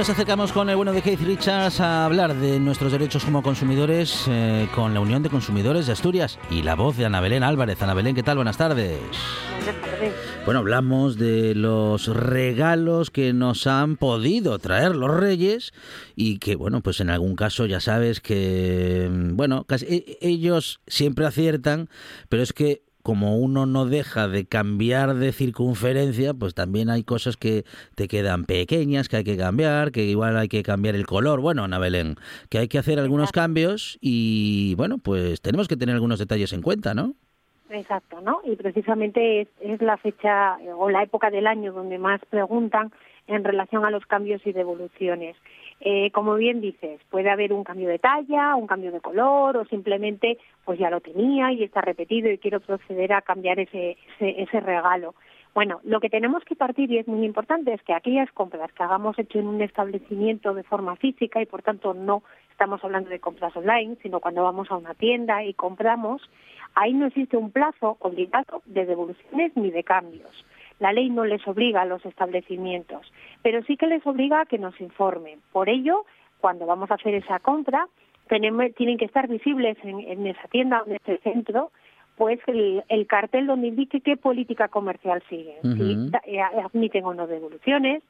Nos acercamos con el bueno de Keith Richards a hablar de nuestros derechos como consumidores eh, con la Unión de Consumidores de Asturias y la voz de Ana Belén Álvarez. Ana Belén, ¿qué tal? Buenas tardes. Bueno, hablamos de los regalos que nos han podido traer los reyes y que, bueno, pues en algún caso ya sabes que, bueno, casi, e, ellos siempre aciertan, pero es que como uno no deja de cambiar de circunferencia, pues también hay cosas que te quedan pequeñas, que hay que cambiar, que igual hay que cambiar el color. Bueno, Ana Belén, que hay que hacer algunos cambios y bueno, pues tenemos que tener algunos detalles en cuenta, ¿no? Exacto, ¿no? Y precisamente es, es la fecha o la época del año donde más preguntan en relación a los cambios y devoluciones. Eh, como bien dices, puede haber un cambio de talla, un cambio de color o simplemente pues ya lo tenía y está repetido y quiero proceder a cambiar ese, ese, regalo. Bueno, lo que tenemos que partir y es muy importante es que aquellas compras que hagamos hecho en un establecimiento de forma física y por tanto no estamos hablando de compras online, sino cuando vamos a una tienda y compramos, ahí no existe un plazo obligado de devoluciones ni de cambios. La ley no les obliga a los establecimientos, pero sí que les obliga a que nos informen. Por ello, cuando vamos a hacer esa compra, tienen que estar visibles en, esa tienda, en ese centro, pues el, cartel donde indique qué política comercial siguen, si eh, admiten o no devoluciones,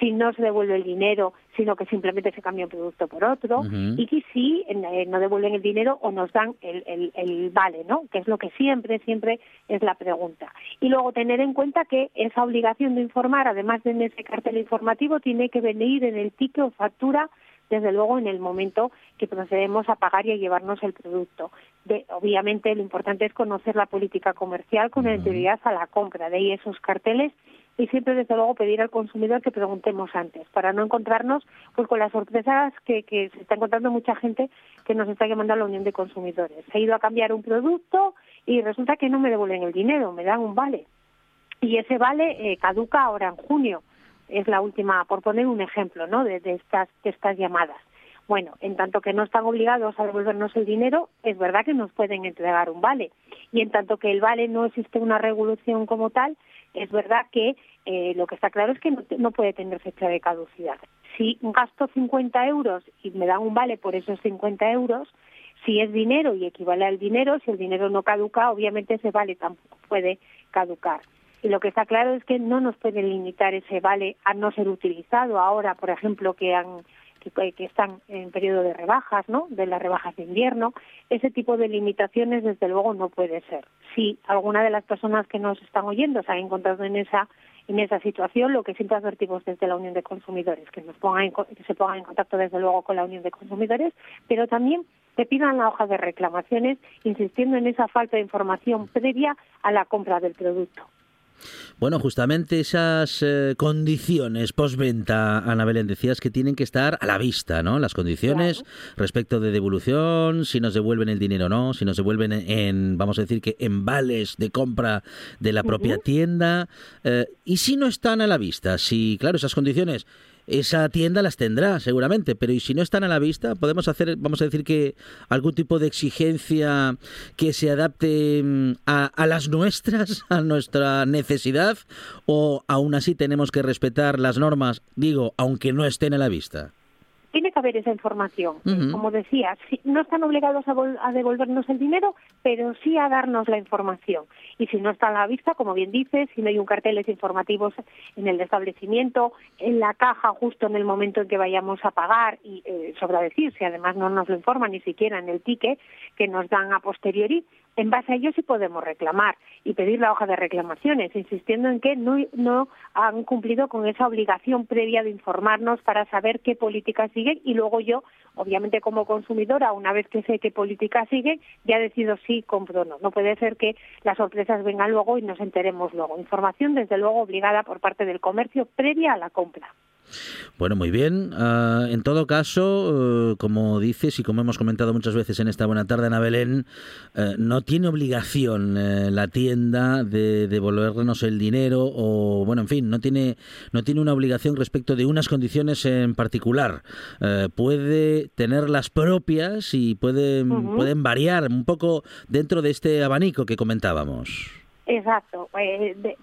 si no se devuelve el dinero, sino que simplemente se cambia un producto por otro, y que si eh, no devuelven el dinero o nos dan el, el, vale, ¿no? Que es lo que siempre, siempre es la pregunta. Y luego tener en cuenta que esa obligación de informar, además de en ese cartel informativo, tiene que venir en el ticket o factura desde luego en el momento que procedemos a pagar y a llevarnos el producto. De, obviamente lo importante es conocer la política comercial con anterioridad a la compra, de ahí esos carteles y siempre desde luego pedir al consumidor que preguntemos antes para no encontrarnos pues con las sorpresas que, que se está encontrando mucha gente que nos está llamando a la Unión de Consumidores. He ido a cambiar un producto y resulta que no me devuelven el dinero, me dan un vale. Y ese vale eh, caduca ahora en junio es la última, por poner un ejemplo, ¿no? De, estas, de estas llamadas. Bueno, en tanto que no están obligados a devolvernos el dinero, es verdad que nos pueden entregar un vale. Y en tanto que el vale no existe una revolución como tal, es verdad que eh, lo que está claro es que no, puede tener fecha de caducidad. Si gasto 50 euros y me dan un vale por esos 50 euros, si es dinero y equivale al dinero, si el dinero no caduca, obviamente ese vale tampoco puede caducar. Y lo que está claro es que no nos pueden limitar ese vale a no ser utilizado ahora, por ejemplo, que han que, están en periodo de rebajas, ¿no? De las rebajas de invierno, ese tipo de limitaciones desde luego no puede ser. Si alguna de las personas que nos están oyendo se ha encontrado en esa situación, lo que siempre advertimos desde la Unión de Consumidores, que que se pongan en contacto desde luego con la Unión de Consumidores, pero también que pidan la hoja de reclamaciones, insistiendo en esa falta de información previa a la compra del producto. Bueno, justamente esas eh, condiciones postventa, Ana Belén, decías que tienen que estar a la vista, ¿no? Las condiciones respecto de devolución, si nos devuelven el dinero o no, si nos devuelven en, vamos a decir que en vales de compra de la propia tienda, eh, y si no están a la vista, si, claro, esas condiciones esa tienda las tendrá seguramente, pero y si no están a la vista, podemos hacer, vamos a decir que algún tipo de exigencia que se adapte mm, a, a las nuestras, a nuestra necesidad, o aún así tenemos que respetar las normas, digo, aunque no estén a la vista tiene que haber esa información. Como decía, no están obligados a, devolvernos el dinero, pero sí a darnos la información. Y si no está a la vista, como bien dices, si no hay un carteles informativos en el establecimiento, en la caja justo en el momento en que vayamos a pagar, y eh, sobra decir, si además no nos lo informan ni siquiera en el ticket que nos dan a posteriori, en base a ello sí podemos reclamar y pedir la hoja de reclamaciones, insistiendo en que no, han cumplido con esa obligación previa de informarnos para saber qué políticas siguen y luego yo, obviamente como consumidora, una vez que sé qué política siguen, ya decido si compro o no. No puede ser que las sorpresas vengan luego y nos enteremos luego. Información, desde luego, obligada por parte del comercio previa a la compra. Bueno, muy bien. Ah, en todo caso, eh, como dices y como hemos comentado muchas veces en esta buena tarde, Ana Belén, eh, no tiene obligación eh, la tienda de devolvernos el dinero o, bueno, en fin, no tiene, no tiene una obligación respecto de unas condiciones en particular. puede tener las propias y pueden, pueden variar un poco dentro de este abanico que comentábamos. Exacto.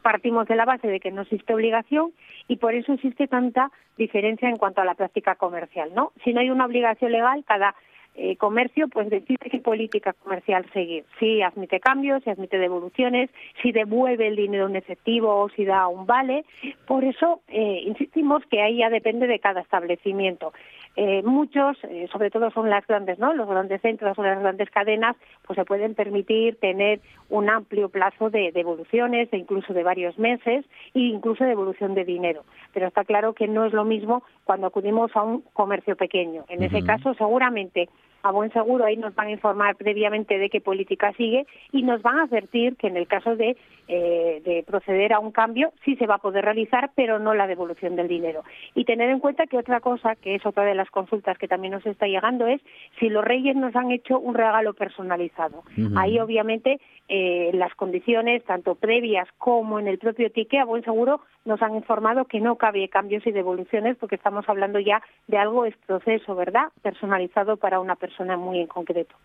partimos de la base de que no existe obligación y por eso existe tanta diferencia en cuanto a la práctica comercial, ¿no? Si no hay una obligación legal, cada eh, comercio pues decide qué política comercial seguir. Si admite cambios, si admite devoluciones, si devuelve el dinero en efectivo o si da un vale. Por eso eh, insistimos que ahí ya depende de cada establecimiento. Eh, muchos, eh, sobre todo son las grandes, ¿no? Los grandes centros las grandes cadenas, pues se pueden permitir tener un amplio plazo de devoluciones, e incluso de varios meses, e incluso devolución de dinero. Pero está claro que no es lo mismo cuando acudimos a un comercio pequeño. En ese caso, seguramente a buen seguro ahí nos van a informar previamente de qué política sigue y nos van a advertir que en el caso de, eh, de, proceder a un cambio sí se va a poder realizar, pero no la devolución del dinero. Y tener en cuenta que otra cosa, que es otra de las consultas que también nos está llegando, es si los reyes nos han hecho un regalo personalizado. Ahí obviamente eh, las condiciones, tanto previas como en el propio ticket, a buen seguro nos han informado que no cabe cambios y devoluciones porque estamos hablando ya de algo es proceso, ¿verdad? Personalizado para una persona muy en concreto.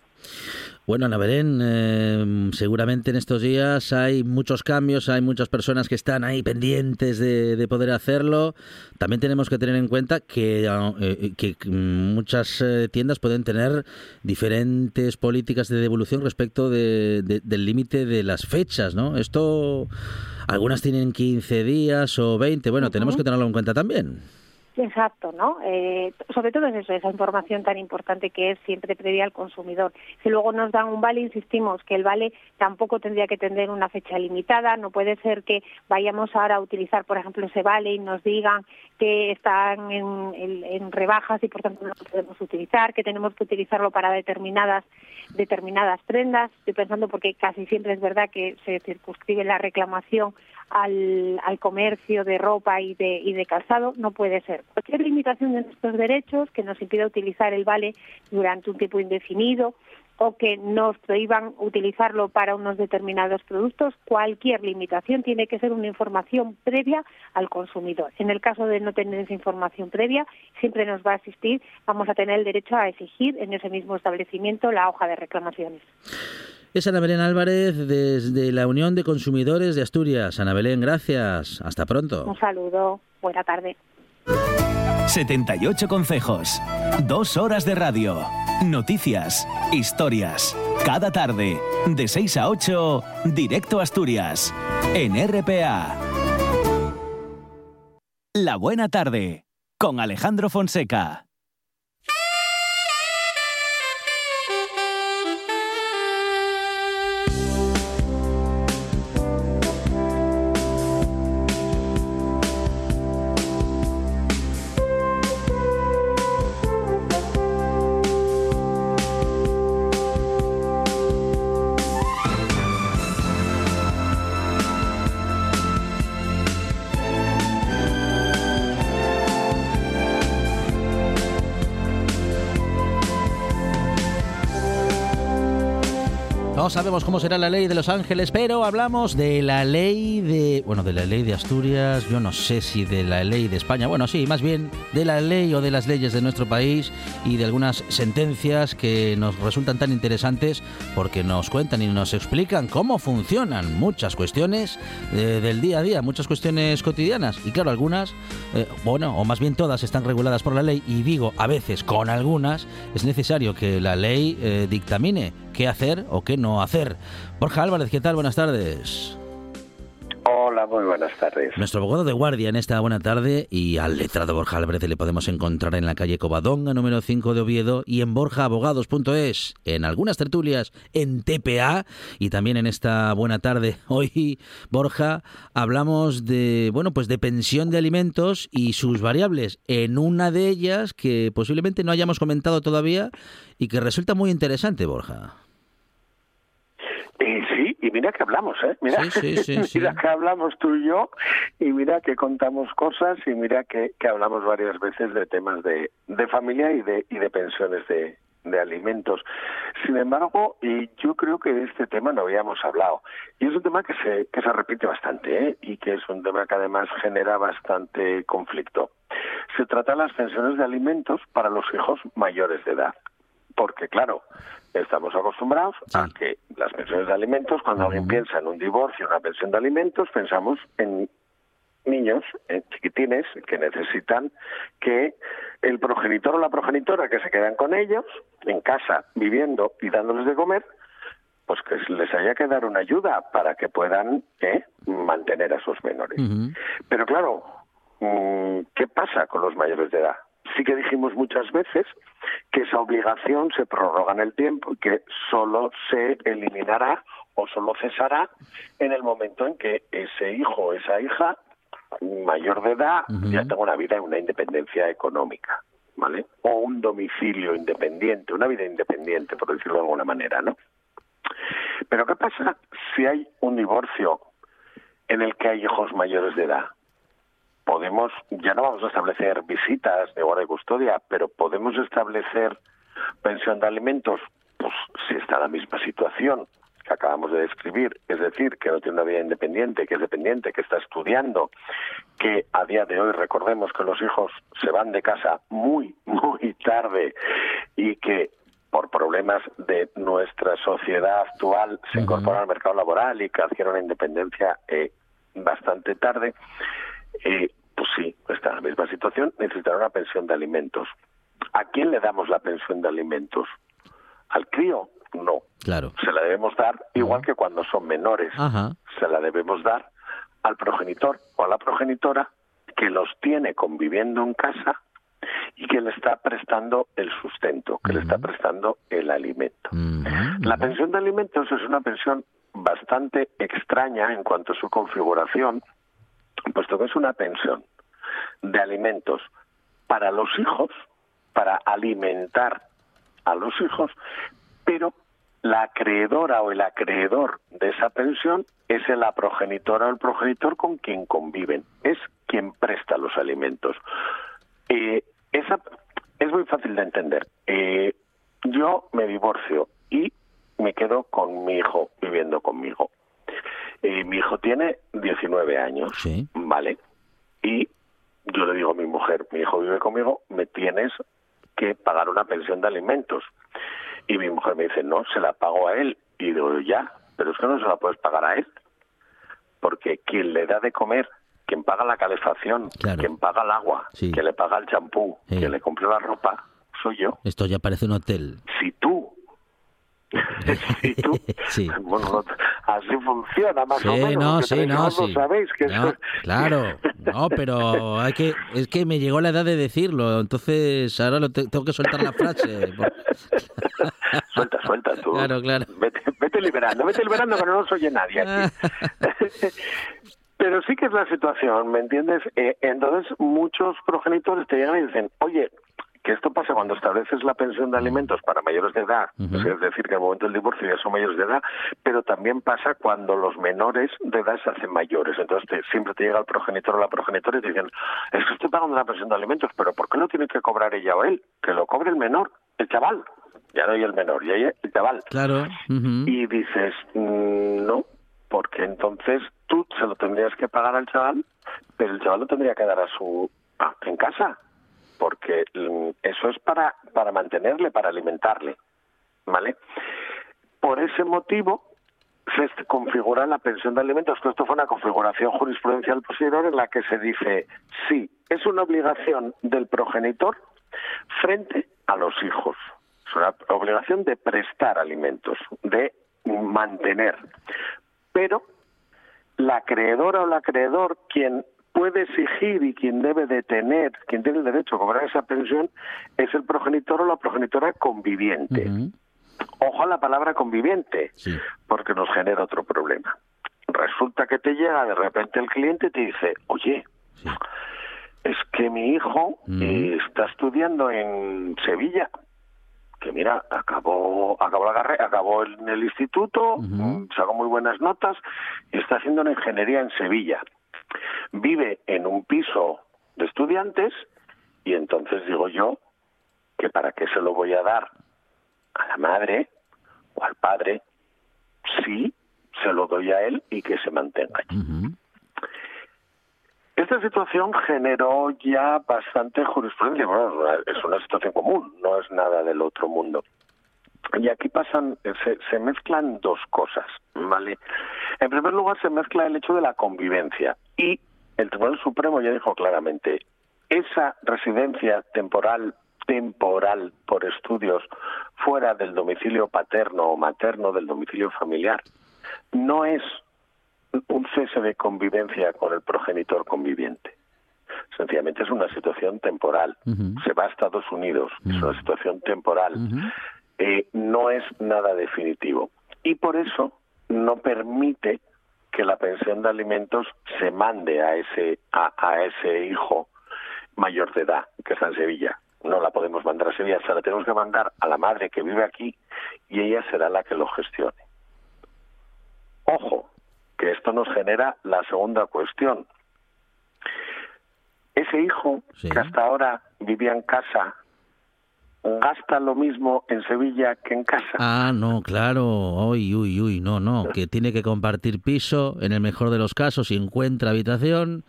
Bueno, Ana Belén, eh, seguramente en estos días hay muchos cambios, hay muchas personas que están ahí pendientes de, poder hacerlo. También tenemos que tener en cuenta que, eh, que muchas eh, tiendas pueden tener diferentes políticas de devolución respecto del límite de las fechas, ¿no? Esto, algunas tienen 15 días o 20, bueno, tenemos que tenerlo en cuenta también. Exacto, ¿no? Eh, sobre todo es eso, esa información tan importante que es siempre previa al consumidor. Si luego nos dan un vale, insistimos que el vale tampoco tendría que tener una fecha limitada. No puede ser que vayamos ahora a utilizar, por ejemplo, ese vale y nos digan que están en, rebajas y por tanto no lo podemos utilizar, que tenemos que utilizarlo para determinadas determinadas prendas. Estoy pensando porque casi siempre es verdad que se circunscribe la reclamación al, al comercio de ropa y de, y de calzado, no puede ser. Cualquier limitación de nuestros derechos que nos impida utilizar el vale durante un tiempo indefinido o que nos prohíban utilizarlo para unos determinados productos, cualquier limitación tiene que ser una información previa al consumidor. En el caso de no tener esa información previa, siempre nos va a asistir, vamos a tener el derecho a exigir en ese mismo establecimiento la hoja de reclamaciones. Es Ana Belén Álvarez desde la Unión de Consumidores de Asturias. Ana Belén, gracias. Hasta pronto. Un saludo. Buena tarde. 78 consejos. Dos horas de radio. Noticias. Historias. Cada tarde. De 6 a 8. Directo a Asturias. En RPA. La buena tarde. Con Alejandro Fonseca. Sabemos cómo será la ley de Los Ángeles, pero hablamos de la ley de, bueno, de la ley de Asturias, yo no sé si de la ley de España, bueno, sí, más bien de la ley o de las leyes de nuestro país y de algunas sentencias que nos resultan tan interesantes porque nos cuentan y nos explican cómo funcionan muchas cuestiones eh, del día a día, muchas cuestiones cotidianas. Y claro, algunas, eh, bueno, o más bien todas están reguladas por la ley y digo, a veces con algunas es necesario que la ley eh, dictamine qué hacer o qué no hacer. Borja Álvarez, ¿qué tal? Buenas tardes. Hola, muy buenas tardes. Nuestro abogado de guardia en esta buena tarde y al letrado Borja Álvarez le podemos encontrar en la calle Covadonga, número 5 de Oviedo, y en borjaabogados.es, en algunas tertulias, en TPA, y también en esta buena tarde. Hoy, Borja, hablamos de, bueno, pues de pensión de alimentos y sus variables. En una de ellas que posiblemente no hayamos comentado todavía y que resulta muy interesante, Borja. Y mira que hablamos, ¿eh? Mira, mira que hablamos tú y yo, y mira que contamos cosas, y mira que, que hablamos varias veces de temas de, de familia y de, y de pensiones de, de alimentos. Sin embargo, y yo creo que de este tema no habíamos hablado. Y es un tema que se, que se repite bastante ¿eh? y que es un tema que además genera bastante conflicto. Se trata de las pensiones de alimentos para los hijos mayores de edad. Porque, claro, estamos acostumbrados a que las pensiones de alimentos, cuando alguien piensa en un divorcio, una pensión de alimentos, pensamos en niños en chiquitines que necesitan que el progenitor o la progenitora que se quedan con ellos en casa viviendo y dándoles de comer pues que les haya que dar una ayuda para que puedan ¿eh? mantener a sus menores. Pero claro mm, qué pasa con los mayores de edad sí que dijimos muchas veces que esa obligación se prorroga en el tiempo y que solo se eliminará o solo cesará en el momento en que ese hijo o esa hija mayor de edad ya tenga una vida y una independencia económica, ¿vale? O un domicilio independiente, una vida independiente, por decirlo de alguna manera, ¿no? Pero ¿qué pasa si hay un divorcio en el que hay hijos mayores de edad? Podemos, ya no vamos a establecer visitas de guardia y custodia, pero podemos establecer pensión de alimentos, pues si está en la misma situación que acabamos de describir, es decir, que no tiene una vida independiente, que es dependiente, que está estudiando, que a día de hoy recordemos que los hijos se van de casa muy, muy tarde y que por problemas de nuestra sociedad actual se incorporan al mercado laboral y que adquieren una independencia eh, bastante tarde, eh, pues sí, está en la misma situación, necesitará una pensión de alimentos. ¿A quién le damos la pensión de alimentos? ¿Al crío? No. Claro. Se la debemos dar igual que cuando son menores. Se la debemos dar al progenitor o a la progenitora que los tiene conviviendo en casa y que le está prestando el sustento, que le está prestando el alimento. La pensión de alimentos es una pensión bastante extraña en cuanto a su configuración, puesto que es una pensión de alimentos para los hijos, para alimentar a los hijos, pero la acreedora o el acreedor de esa pensión es la progenitora o el progenitor con quien conviven, es quien presta los alimentos. Eh, esa es muy fácil de entender. Eh, yo me divorcio y me quedo con mi hijo viviendo conmigo. Eh, mi hijo tiene 19 años, ¿vale? Y yo le digo a mi mujer, mi hijo vive conmigo, me tienes que pagar una pensión de alimentos. Y mi mujer me dice, no, se la pago a él. Y digo, ya, pero es que no se la puedes pagar a él. Porque quien le da de comer, quien paga la calefacción, quien paga el agua, quien le paga el champú, quien le compra la ropa, soy yo. Esto ya parece un hotel. Si tú sí, tú, sí. Bueno, así funciona más o menos. No, sí, no, sí. Sabéis que Claro, no, pero hay que, es que me llegó la edad de decirlo, entonces ahora lo tengo que soltar la frase. suelta, suelta tú. Claro, claro. Vete, vete liberando, vete liberando que no nos oye nadie aquí. Pero sí que es la situación, ¿me entiendes? Eh, entonces muchos progenitores te llegan y dicen, oye, que esto pasa cuando estableces la pensión de alimentos para mayores de edad, es decir, que el momento del divorcio ya son mayores de edad, pero también pasa cuando los menores de edad se hacen mayores. Entonces siempre te llega el progenitor o la progenitora y te dicen, es que estoy pagando la pensión de alimentos, pero ¿por qué no tiene que cobrar ella o él? Que lo cobre el menor, el chaval. Ya no hay el menor, ya hay el chaval. Claro. Y dices, mm, no, porque entonces tú se lo tendrías que pagar al chaval, pero el chaval lo tendría que dar a su en casa porque mm, eso es para, para mantenerle, para alimentarle, ¿vale? Por ese motivo se configura la pensión de alimentos, esto fue una configuración jurisprudencial posterior en la que se dice, sí, es una obligación del progenitor frente a los hijos, es una obligación de prestar alimentos, de mantener, pero la acreedora o el acreedor quien puede exigir y quien debe de tener, quien tiene el derecho a cobrar esa pensión, es el progenitor o la progenitora conviviente. Ojo a la palabra conviviente, porque nos genera otro problema. Resulta que te llega de repente el cliente y te dice, oye, es que mi hijo está estudiando en Sevilla que mira, acabó, acabó la carrera, acabó en el instituto, sacó muy buenas notas y está haciendo una ingeniería en Sevilla. Vive en un piso de estudiantes y entonces digo yo que para qué se lo voy a dar a la madre o al padre si se lo doy a él y que se mantenga allí. Esta situación generó ya bastante jurisprudencia. Bueno, es una situación común, no es nada del otro mundo. Y aquí pasan, se, se, mezclan dos cosas, ¿vale? En primer lugar, se mezcla el hecho de la convivencia. Y el Tribunal Supremo ya dijo claramente, esa residencia temporal, temporal por estudios fuera del domicilio paterno o materno del domicilio familiar, no es un cese de convivencia con el progenitor conviviente. Sencillamente es una situación temporal. Se va a Estados Unidos, es una situación temporal. Eh, no es nada definitivo. Y por eso no permite que la pensión de alimentos se mande a ese, a, a ese hijo mayor de edad que está en Sevilla. No la podemos mandar a Sevilla, se la tenemos que mandar a la madre que vive aquí y ella será la que lo gestione. Ojo, que esto nos genera la segunda cuestión. Ese hijo que hasta ahora vivía en casa gasta lo mismo en Sevilla que en casa. Ah, no, claro. Uy, uy, uy, no, no. Que tiene que compartir piso, en el mejor de los casos, y encuentra habitación.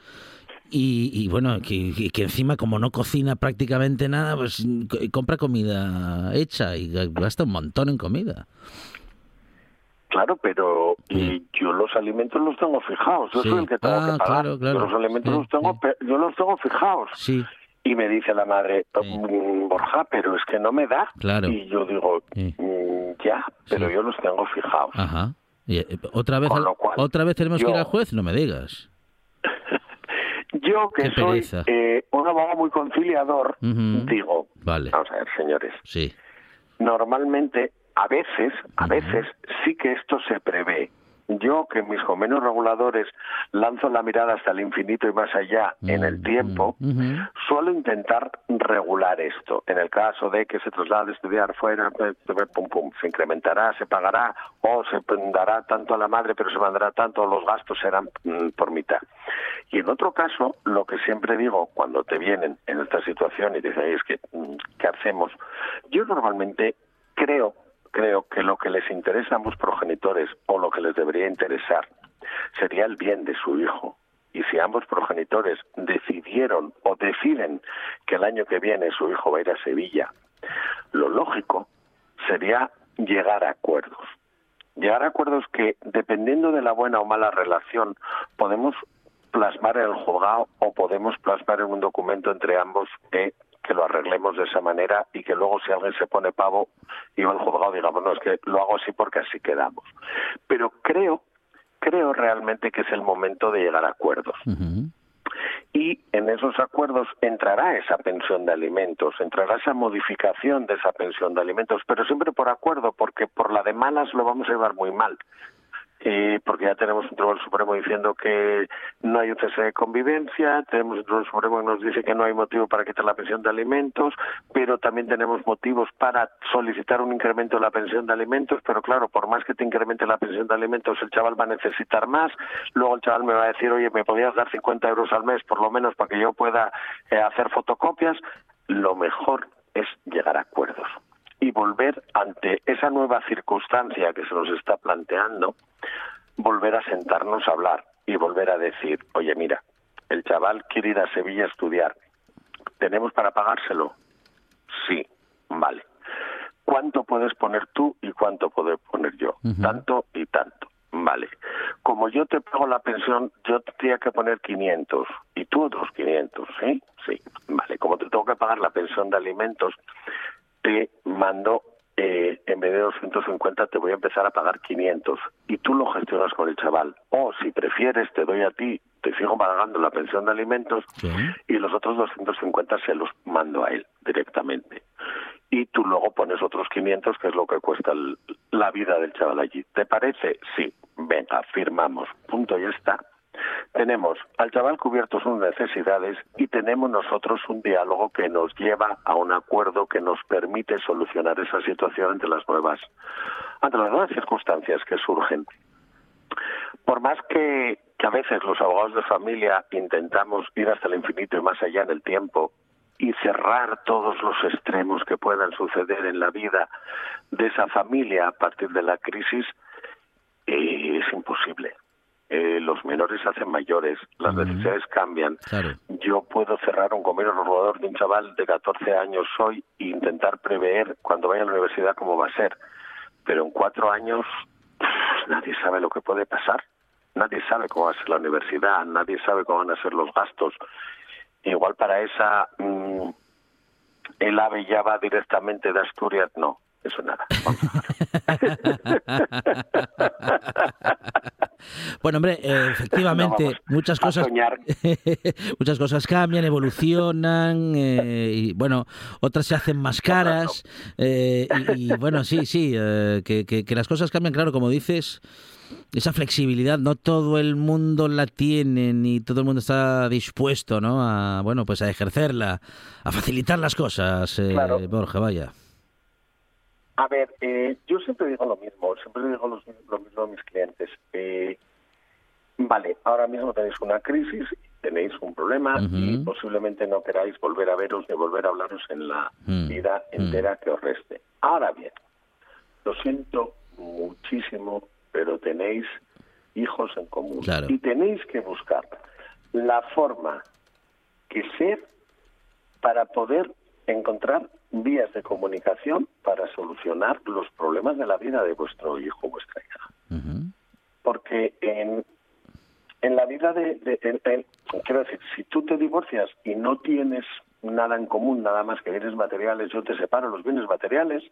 Y, bueno, que, que, encima como no cocina prácticamente nada, pues compra comida hecha y gasta un montón en comida. Claro, pero y yo los alimentos los tengo fijados. Yo soy el que tengo que ah, pagar. los alimentos los tengo, yo los tengo fijados. Sí. Y me dice la madre, mm, Borja, pero es que no me da. Claro. Y yo digo, mm, ya, pero yo los tengo fijados. Ajá. Eh, ¿Otra vez, otra vez tenemos que ir al juez? No me digas. yo, que soy eh, un abogado muy conciliador, digo, vale. vamos a ver, señores. Sí. Normalmente a veces, a veces sí que esto se prevé. Yo, que mis convenios reguladores lanzo la mirada hasta el infinito y más allá en el tiempo, suelo intentar regular esto. En el caso de que se traslade a estudiar fuera, pum, pum, se incrementará, se pagará, o se dará tanto a la madre, pero se mandará tanto, los gastos serán mm, por mitad. Y en otro caso, lo que siempre digo cuando te vienen en esta situación y te dicen, es que, mm, ¿qué hacemos? Yo normalmente creo creo que lo que les interesa a ambos progenitores o lo que les debería interesar sería el bien de su hijo. Y si ambos progenitores decidieron o deciden que el año que viene su hijo va a ir a Sevilla, lo lógico sería llegar a acuerdos. Llegar a acuerdos que, dependiendo de la buena o mala relación, podemos plasmar en el juzgado o podemos plasmar en un documento entre ambos que lo arreglemos de esa manera y que luego si alguien se pone pavo y va al juzgado digamos, no, es que lo hago así porque así quedamos. Pero creo, creo realmente que es el momento de llegar a acuerdos. Y en esos acuerdos entrará esa pensión de alimentos, entrará esa modificación de esa pensión de alimentos, pero siempre por acuerdo, porque por la de malas lo vamos a llevar muy mal eh, porque ya tenemos un Tribunal Supremo diciendo que no hay un cese de convivencia, tenemos un Tribunal Supremo que nos dice que no hay motivo para quitar la pensión de alimentos, pero también tenemos motivos para solicitar un incremento de la pensión de alimentos, pero claro, por más que te incremente la pensión de alimentos, el chaval va a necesitar más, luego el chaval me va a decir, oye, ¿me podías dar 50 euros al mes por lo menos para que yo pueda eh, hacer fotocopias? Lo mejor es llegar a acuerdos y volver ante esa nueva circunstancia que se nos está planteando, volver a sentarnos a hablar y volver a decir, oye, mira, el chaval quiere ir a Sevilla a estudiar, ¿tenemos para pagárselo? Sí, vale. ¿Cuánto puedes poner tú y cuánto puedo poner yo? Tanto y tanto. Vale. Como yo te pago la pensión, yo tendría que poner 500 y tú otros 500, ¿sí? Sí. Vale. Como te tengo que pagar la pensión de alimentos, te mando eh, en en vez de 250 te voy a empezar a pagar 500 y tú lo gestionas con el chaval. O si prefieres, te doy a ti, te sigo pagando la pensión de alimentos y los otros 250 se los mando a él directamente. Y tú luego pones otros 500, que es lo que cuesta la vida del chaval allí. ¿Te parece? Sí. Venga, firmamos. Punto, y está. Tenemos al chaval cubierto sus necesidades y tenemos nosotros un diálogo que nos lleva a un acuerdo que nos permite solucionar esa situación ante las nuevas, ante las nuevas circunstancias que surgen. Por más que, que a veces los abogados de familia intentamos ir hasta el infinito y más allá en el tiempo y cerrar todos los extremos que puedan suceder en la vida de esa familia a partir de la crisis, eh, es imposible. Eh, los menores se hacen mayores, las necesidades cambian. Yo puedo cerrar un convenio robador de un chaval de 14 años hoy e intentar prever cuando vaya a la universidad cómo va a ser. Pero en cuatro años nadie sabe lo que puede pasar. Nadie sabe cómo va a ser la universidad, nadie sabe cómo van a ser los gastos. Igual para esa mm, el AVE ya va directamente de Asturias, no eso nada. bueno, hombre, eh, efectivamente, muchas cosas muchas cosas cambian, evolucionan eh, y bueno, otras se hacen más caras eh, y, bueno, sí, sí, que, que, las cosas cambian, claro, como dices, esa flexibilidad no todo el mundo la tiene ni todo el mundo está dispuesto, ¿no? A bueno, pues a ejercerla, a facilitar las cosas, Borja, vaya. A ver, eh, yo siempre digo lo mismo, siempre digo lo, mismo a mis clientes. Eh, vale, ahora mismo tenéis una crisis, tenéis un problema y posiblemente no queráis volver a veros ni volver a hablaros en la vida entera que os reste. Ahora bien, lo siento muchísimo, pero tenéis hijos en común y tenéis que buscar la forma que ser para poder encontrar vías de comunicación para solucionar los problemas de la vida de vuestro hijo o vuestra hija. Porque en, en la vida de, quiero decir, si tú te divorcias y no tienes nada en común, nada más que bienes materiales, yo te separo los bienes materiales,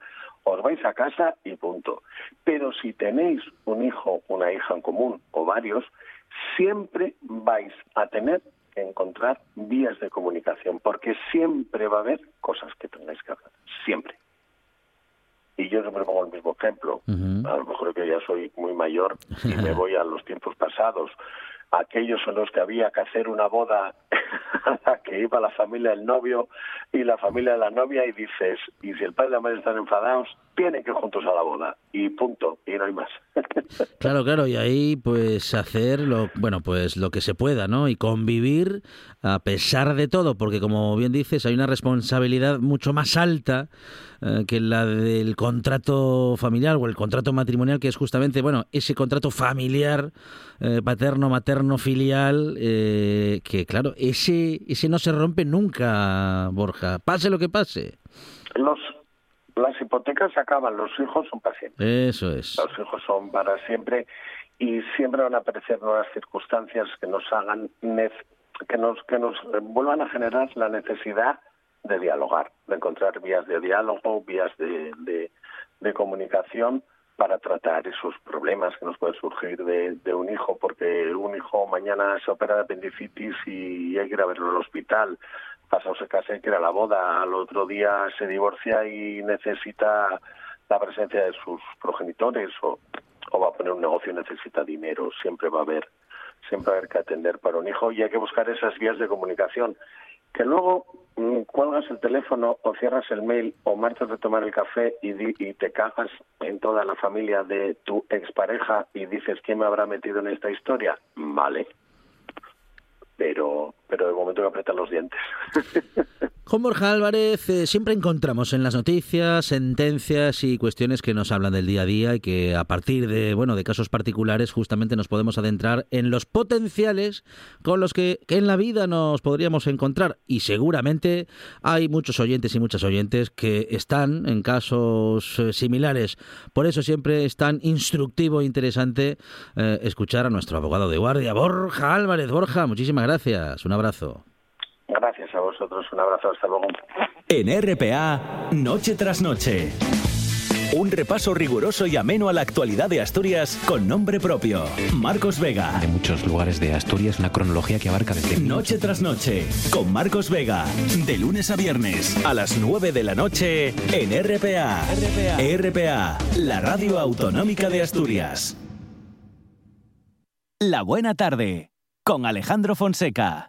os vais a casa y punto. Pero si tenéis un hijo, una hija en común o varios, siempre vais a tener encontrar vías de comunicación, porque siempre va a haber cosas que tengáis que hablar, siempre. Y yo siempre pongo el mismo ejemplo. A lo mejor que ya soy muy mayor y me voy a los tiempos pasados. Aquellos son los que había que hacer una boda a la que iba la familia del novio y la familia de la novia y dices, y si el padre y la madre están enfadados, tienen que ir juntos a la boda. Y punto y no hay más. Claro claro y ahí pues hacer lo bueno pues lo que se pueda no y convivir a pesar de todo porque como bien dices hay una responsabilidad mucho más alta eh, que la del contrato familiar o el contrato matrimonial que es justamente bueno ese contrato familiar eh, paterno materno filial eh, que claro ese ese no se rompe nunca Borja. Pase lo que pase. Los las hipotecas acaban, los hijos son para siempre. Eso es. Los hijos son para siempre y siempre van a aparecer nuevas circunstancias que nos hagan que nos que nos vuelvan a generar la necesidad de dialogar, de encontrar vías de diálogo, vías de, de, comunicación para tratar esos problemas que nos pueden surgir de, de, un hijo, porque un hijo mañana se opera de apendicitis y hay que ir a verlo al hospital pasado se casa y quiere la boda, al otro día se divorcia y necesita la presencia de sus progenitores o, o va a poner un negocio y necesita dinero, siempre va a haber siempre va a haber que atender para un hijo y hay que buscar esas vías de comunicación. Que luego mm, cuelgas el teléfono o cierras el mail o marchas de tomar el café y, y te cagas en toda la familia de tu expareja y dices quién me habrá metido en esta historia. Vale, pero, pero de momento que apretan los dientes. Con Borja Álvarez eh, siempre encontramos en las noticias sentencias y cuestiones que nos hablan del día a día y que a partir de bueno de casos particulares justamente nos podemos adentrar en los potenciales con los que, en la vida nos podríamos encontrar y seguramente hay muchos oyentes y muchas oyentes que están en casos eh, similares. Por eso siempre es tan instructivo e interesante eh, escuchar a nuestro abogado de guardia, Borja Álvarez. Borja, muchísimas gracias. Abrazo. Gracias a vosotros, un abrazo, hasta luego. En RPA, noche tras noche. Un repaso riguroso y ameno a la actualidad de Asturias con nombre propio. Marcos Vega. De muchos lugares de Asturias, una cronología que abarca desde... Noche tras noche, con Marcos Vega. De lunes a viernes, a las 9 de la noche, en RPA. RPA. RPA, la radio autonómica de Asturias. La buena tarde, con Alejandro Fonseca.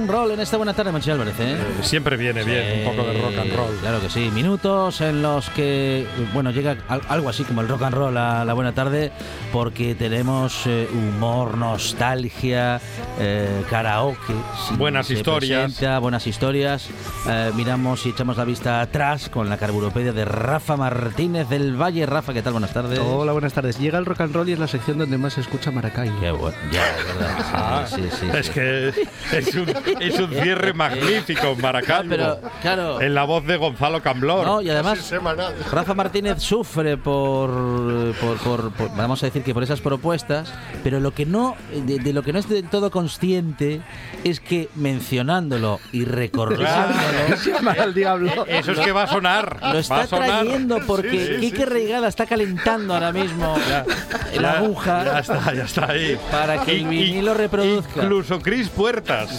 and roll en esta buena tarde, Monchi Álvarez, ¿eh? ¿eh? Siempre viene bien un poco de rock and roll. Claro que sí. Minutos en los que, bueno, llega algo así como el rock and roll a la buena tarde, porque tenemos eh, humor, nostalgia, eh, karaoke. buenas historias. buenas historias. miramos y echamos la vista atrás con la carburopedia de Rafa Martínez del Valle. Rafa, ¿qué tal? Buenas tardes. Hola, buenas tardes. Llega el rock and roll y es la sección donde más se escucha Maracay. Qué bueno. Ya, verdad. Ah, sí, sí, es que es un, es un cierre magnífico, Maracaibo. pero, claro. En la voz de Gonzalo Camblor. No, y además, Rafa Martínez sufre por, por, vamos a decir que por esas propuestas, pero lo que no, de, lo que no es del todo consciente es que mencionándolo y recordándolo. al diablo. Eso es que va a sonar. Lo está trayendo porque Quique Reigada está calentando ahora mismo la aguja. Ya está, ya está ahí. Para que el vinilo reproduzca. Incluso Cris Puertas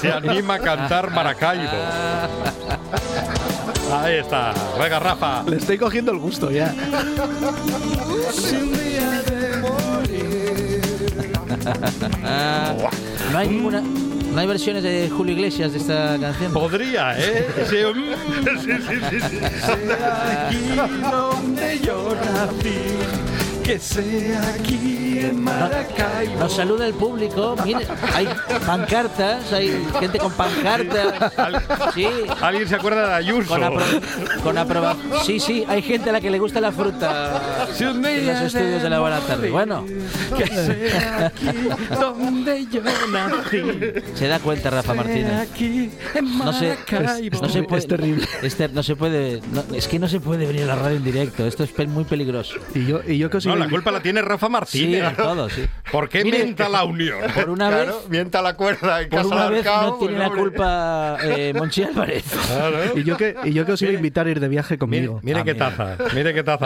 se anima a cantar Maracaibo. Ahí está. Venga, Rafa. Le estoy cogiendo el gusto ya. No hay ninguna. ¿No hay versiones de Julio Iglesias de esta canción? Podría, ¿eh? Sí, sí, sí, sí. aquí donde yo nací que sea aquí en Maracaibo. Nos saluda el público. Mire, hay pancartas, hay gente con pancartas. Sí. ¿Alguien se acuerda de Ayuso? Con, aprobación. Sí, sí, hay gente a la que le gusta la fruta en los estudios de la buena tarde. Bueno. Que sea aquí donde yo nací. Se da cuenta Rafa Martínez. Aquí en no sé, no se puede, es terrible. no se puede, es que no se puede venir a la radio en directo. Esto es muy peligroso. Y yo, y yo que no, la culpa la tiene Rafa Martínez. Sí, todo, sí. ¿Por qué mienta la unión? Por una vez. Mienta la cuerda en Por una vez no tiene la culpa eh, Monchi Álvarez. Y yo que, y yo que os iba a invitar a ir de viaje conmigo. Mire, qué taza, mire qué taza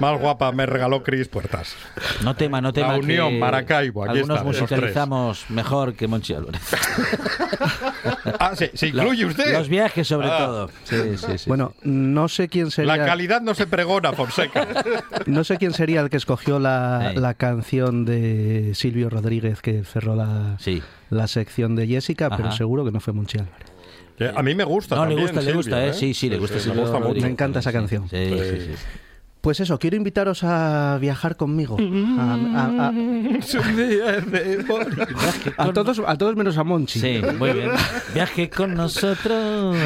más, guapa me regaló Cris Puertas. No tema, no tema. La unión, Maracaibo, aquí Algunos musicalizamos mejor que Monchi Álvarez. ah, sí, se incluye usted. Los viajes, sobre ah. todo. Sí, sí, sí. Bueno, no sé quién sería. La calidad no se pregona, Fonseca. no sé quién sería el que escogió la, canción de Silvio Rodríguez que cerró la, la sección de Jessica, pero seguro que no fue Monchi Álvarez. A mí me gusta. No, le gusta, le gusta, ¿eh? Sí, sí, le gusta. Me encanta esa canción. Sí, sí, sí. Pues eso, quiero invitaros a viajar conmigo. A, a, todos, a todos menos a Monchi. Sí, muy bien. Viaje con nosotros.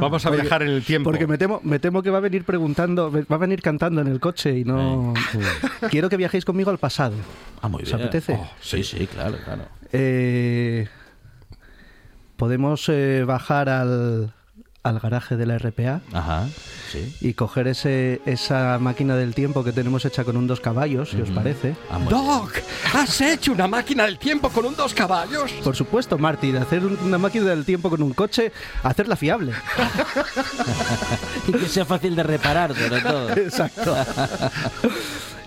Vamos a viajar en el tiempo. Porque me temo, me temo que va a venir preguntando, va a venir cantando en el coche y no. Quiero que viajéis conmigo al pasado. Ah, muy bien. ¿Os apetece? Oh, sí, sí, claro, claro. Eh, podemos eh, bajar al, al garaje de la RPA. Ajá y coger ese, esa máquina del tiempo que tenemos hecha con un dos caballos, si os parece. Ah, Doc, ¿has hecho una máquina del tiempo con un dos caballos? Por supuesto, Marty, de hacer una máquina del tiempo con un coche, hacerla fiable. y que sea fácil de reparar, sobre todo. Exacto.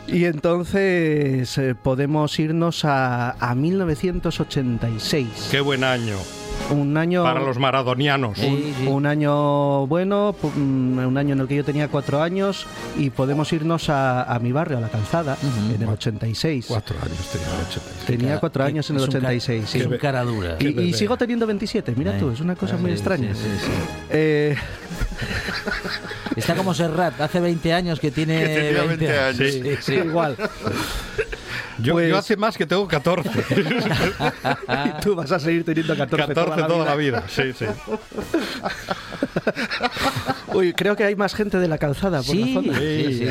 Y entonces eh, podemos irnos a, a 1986. Qué buen año un año para los maradonianos. Un, año bueno, mm, un año en el que yo tenía cuatro años y podemos irnos a, mi barrio, a la calzada, en el 86. Cuatro años tenía en el 86. Tenía cuatro años en el 86. sí. Es cara dura. Y, sigo teniendo 27, mira tú, es una cosa muy extraña. Eh, Está como Serrat, hace 20 años que tiene, 20, años. Sí, igual. Yo, pues hace más que tengo 14. y tú vas a seguir teniendo 14, 14 toda, la, vida. Sí, sí. Uy, creo que hay más gente de la calzada por la zona. Sí, sí,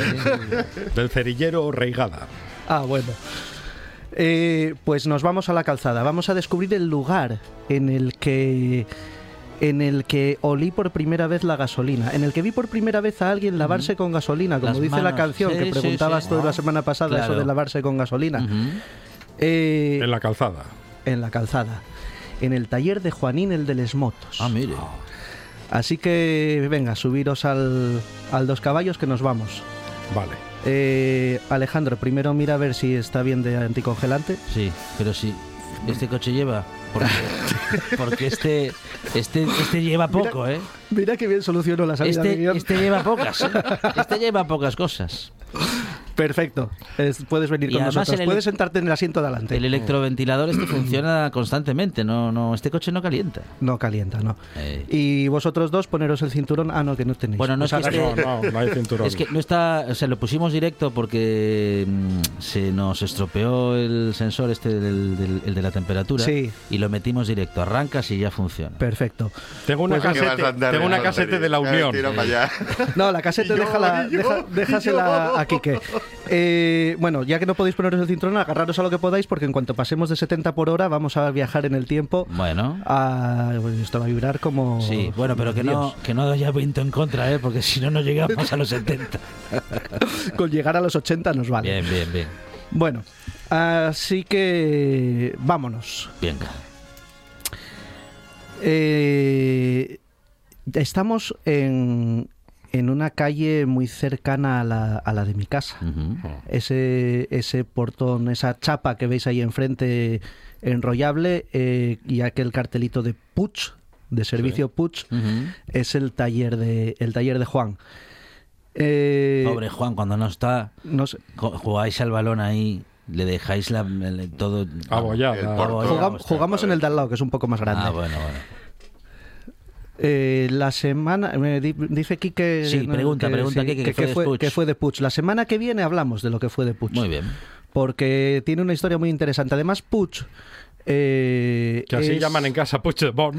Del cerillero Reigada. Ah, bueno. Eh, pues nos vamos a la calzada. Vamos a descubrir el lugar en el que en el que olí por primera vez la gasolina, en el que vi por primera vez a alguien lavarse con gasolina, como dice la canción que preguntabas tú la semana pasada, eso de lavarse con gasolina. Eh, en la calzada. En la calzada. En el taller de Juanín, el de Les Motos. Ah, mire. Así que venga, subiros al, al dos caballos que nos vamos. Vale. Eh, Alejandro, primero mira a ver si está bien de anticongelante. Sí, pero sí. Este coche lleva porque, este, este, este lleva poco, mira, ¿eh? Mira qué bien solucionó la salida este, Este lleva pocas, ¿eh? Este lleva pocas cosas. Perfecto. puedes venir con nosotros. Puedes sentarte en el asiento de adelante. El electroventilador este funciona constantemente. No, no, este coche no calienta. No calienta, no. Eh. Y vosotros dos poneros el cinturón. Ah, no, que no tenéis. Bueno, no es que este- no, no, hay cinturón. Es que no está, o sea, lo pusimos directo porque mm, se nos estropeó el sensor este del, el de la temperatura. Sí. Y lo metimos directo. Arrancas y ya funciona. Perfecto. Tengo una pues casete, tengo una casete de la Unión. No, la casete déjala, déjasela a Quique. Eh, bueno, ya que no podéis poneros el cinturón, agarraros a lo que podáis, porque en cuanto pasemos de 70 por hora, vamos a viajar en el tiempo. Bueno. A, esto va a vibrar como. Sí, bueno, pero que no, que no haya viento en contra, ¿eh? porque si no, no llegamos a los 70. Con llegar a los 80 nos vale. Bien, bien, bien. Bueno, así que vámonos. Venga. Eh, estamos en, en una calle muy cercana a la, a la de mi casa. ese, ese portón, esa chapa que veis ahí enfrente enrollable eh, y aquel cartelito de Puch, de servicio Puch, es el taller de, el taller de Juan. Eh, Pobre Juan, cuando no está, jugáis al balón ahí le dejáis la, todo abollado. Jugamos, en el de al lado, que es un poco más grande. Ah, bueno, bueno. Eh, la semana, me dice Kike. Sí, pregunta, pregunta que, fue, que fue de Puch. La semana que viene hablamos de lo que fue de Puch. Muy bien. Porque tiene una historia muy interesante. Además, Puch. Eh, que así llaman en casa Puch de Bon.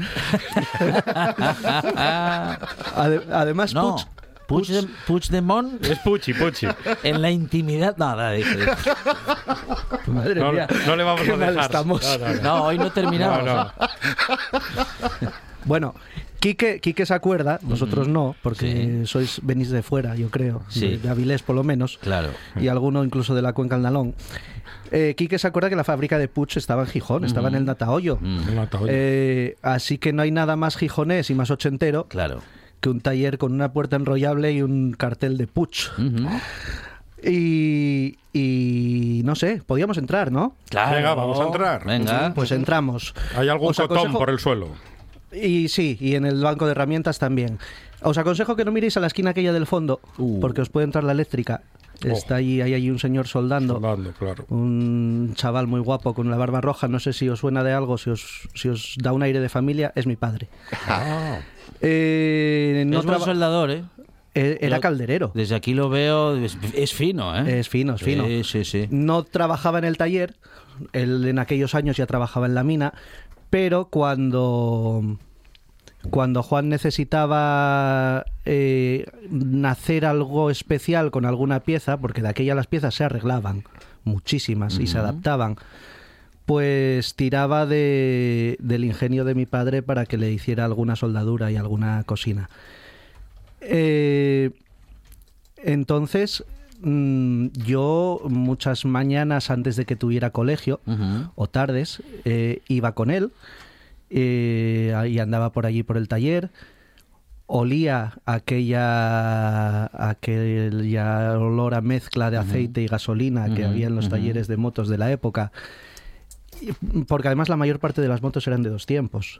además, Puch. Puch, de, Mon es Puchi, Puchi. En la intimidad, nada, dije. Madre no, mía. No le vamos a dejar. Estamos. No, hoy no terminamos. bueno, Quique, Quique se acuerda, vosotros no, porque sois venís de fuera, yo creo, de, Avilés por lo menos, claro. y alguno incluso de la cuenca Aldalón. Eh, Quique se acuerda que la fábrica de Puch estaba en Gijón, estaba en el Natahoyo. Eh, así que no hay nada más gijonés y más ochentero claro. que un taller con una puerta enrollable y un cartel de Puch. Y, y, no sé, podíamos entrar, ¿no? Claro. Venga, vamos a entrar. Venga. Pues entramos. ¿Hay algún cotón por el suelo? Y sí, y en el banco de herramientas también. Os aconsejo que no miréis a la esquina aquella del fondo, uh. porque os puede entrar la eléctrica. Está ahí, hay ahí un señor soldando. Soldando, claro. Un chaval muy guapo con la barba roja. No sé si os suena de algo, si os, si os da un aire de familia. Es mi padre. Ah. Eh, no es un soldador, ¿eh? eh era calderero. Desde aquí lo veo, es, fino, ¿eh? Es fino, es fino. Sí, sí, sí. No trabajaba en el taller, él en aquellos años ya trabajaba en la mina, pero cuando cuando Juan necesitaba eh, nacer algo especial con alguna pieza, porque de aquella las piezas se arreglaban muchísimas y se adaptaban, pues tiraba de, del ingenio de mi padre para que le hiciera alguna soldadura y alguna cocina. Eh, entonces, yo muchas mañanas antes de que tuviera colegio o tardes eh, iba con él eh, y andaba por allí por el taller. Olía aquella, aquella olor a mezcla de aceite y gasolina que había en los talleres de motos de la época. Y- Porque además la mayor parte de las motos eran de dos tiempos.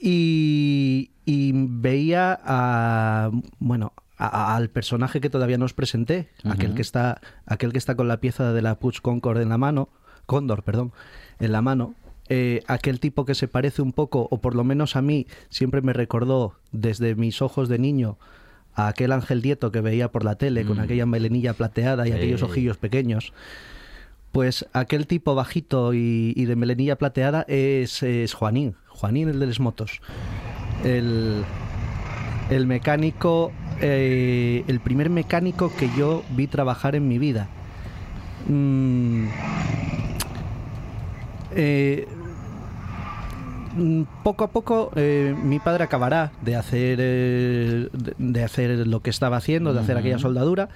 Y, y veía a, bueno, a- al personaje que todavía no os presenté, aquel que está aquel que está con la pieza de la Puch Concord en la mano, Cóndor, perdón, en la mano, eh, aquel tipo que se parece un poco, o por lo menos a mí, siempre me recordó desde mis ojos de niño a aquel ángel dieto que veía por la tele con aquella melenilla plateada y aquellos ojillos pequeños. Pues aquel tipo bajito y, y de melenilla plateada es, es Juanín, Juanín el de las motos. El, el mecánico, eh, el primer mecánico que yo vi trabajar en mi vida. Mm, eh, poco a poco eh, mi padre acabará de hacer eh, de, de hacer lo que estaba haciendo, de hacer aquella soldadura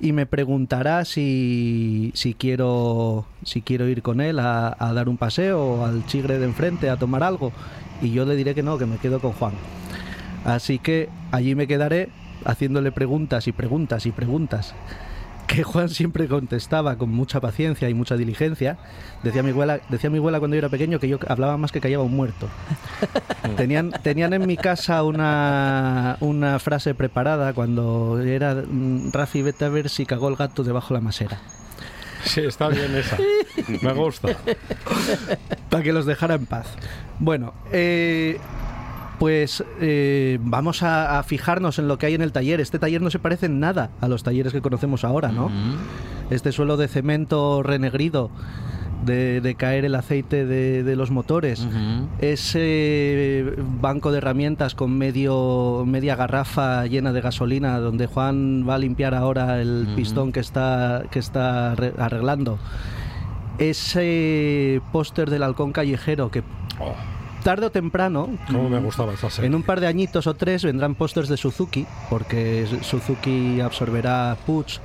y me preguntará si, si quiero si quiero ir con él a, a dar un paseo o al chigre de enfrente a tomar algo y yo le diré que no, que me quedo con Juan. Así que allí me quedaré haciéndole preguntas y preguntas y preguntas que Juan siempre contestaba con mucha paciencia y mucha diligencia. Decía mi abuela, decía mi abuela cuando yo era pequeño que yo hablaba más que callaba un muerto. tenían, tenían en mi casa una, una frase preparada cuando era mm, Rafi, vete a ver si cagó el gato debajo de la masera. Sí, está bien esa. Me gusta. para que los dejara en paz. Bueno, eh, pues eh, vamos a, a fijarnos en lo que hay en el taller. Este taller no se parece en nada a los talleres que conocemos ahora, ¿no? Este suelo de cemento renegrido. De, de caer el aceite de, de los motores, ese banco de herramientas con medio media garrafa llena de gasolina, donde Juan va a limpiar ahora el pistón que está que está arre- arreglando, ese póster del halcón callejero que Oh, tarde o temprano, cómo me gustaba esa serie. en un par de añitos o tres vendrán pósters de Suzuki, porque Suzuki absorberá Puch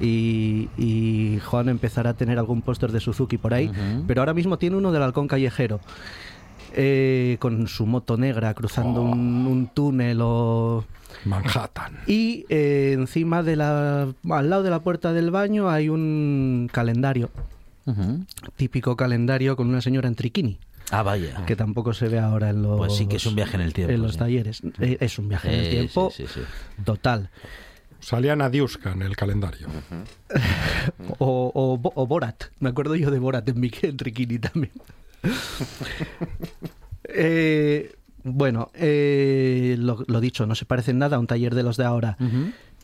y, y Juan empezará a tener algún póster de Suzuki por ahí, pero ahora mismo tiene uno del halcón callejero. eh, con su moto negra cruzando un, un túnel o... Manhattan. Y eh, encima de la... al lado de la puerta del baño hay un calendario, típico calendario con una señora en triquini. Ah, vaya. que tampoco se ve ahora en los Pues sí que es un viaje en el tiempo, en los sí. talleres Eh, es un viaje en el tiempo sí, sí, sí. total Salía Nadiuska en el calendario. o, o, Bo- o Borat me acuerdo yo de Borat en mi en Triquini también Eh, bueno eh, lo, lo dicho no se parece en nada a un taller de los de ahora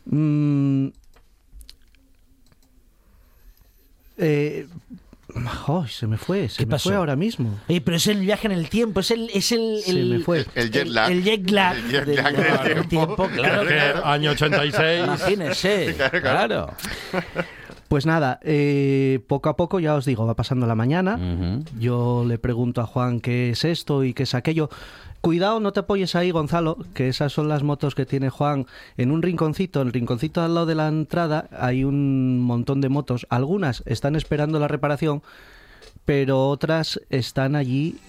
Mm, eh, ay, se me fue se ¿Qué me pasó? fue ahora mismo Eh, pero es el viaje en el tiempo, es el. Es el, Se el- me fue. El jet lag. El, jet lag. El jet del- lag del del tiempo. claro, Que claro. año 86. Imagínese. Claro, Claro. Pues nada, eh, poco a poco ya os digo, va pasando la mañana. Ujú. Yo le pregunto a Juan qué es esto y qué es aquello. Cuidado, no te apoyes ahí, Gonzalo, que esas son las motos que tiene Juan. En un rinconcito, en el rinconcito al lado de la entrada, hay un montón de motos. Algunas están esperando la reparación, pero otras están allí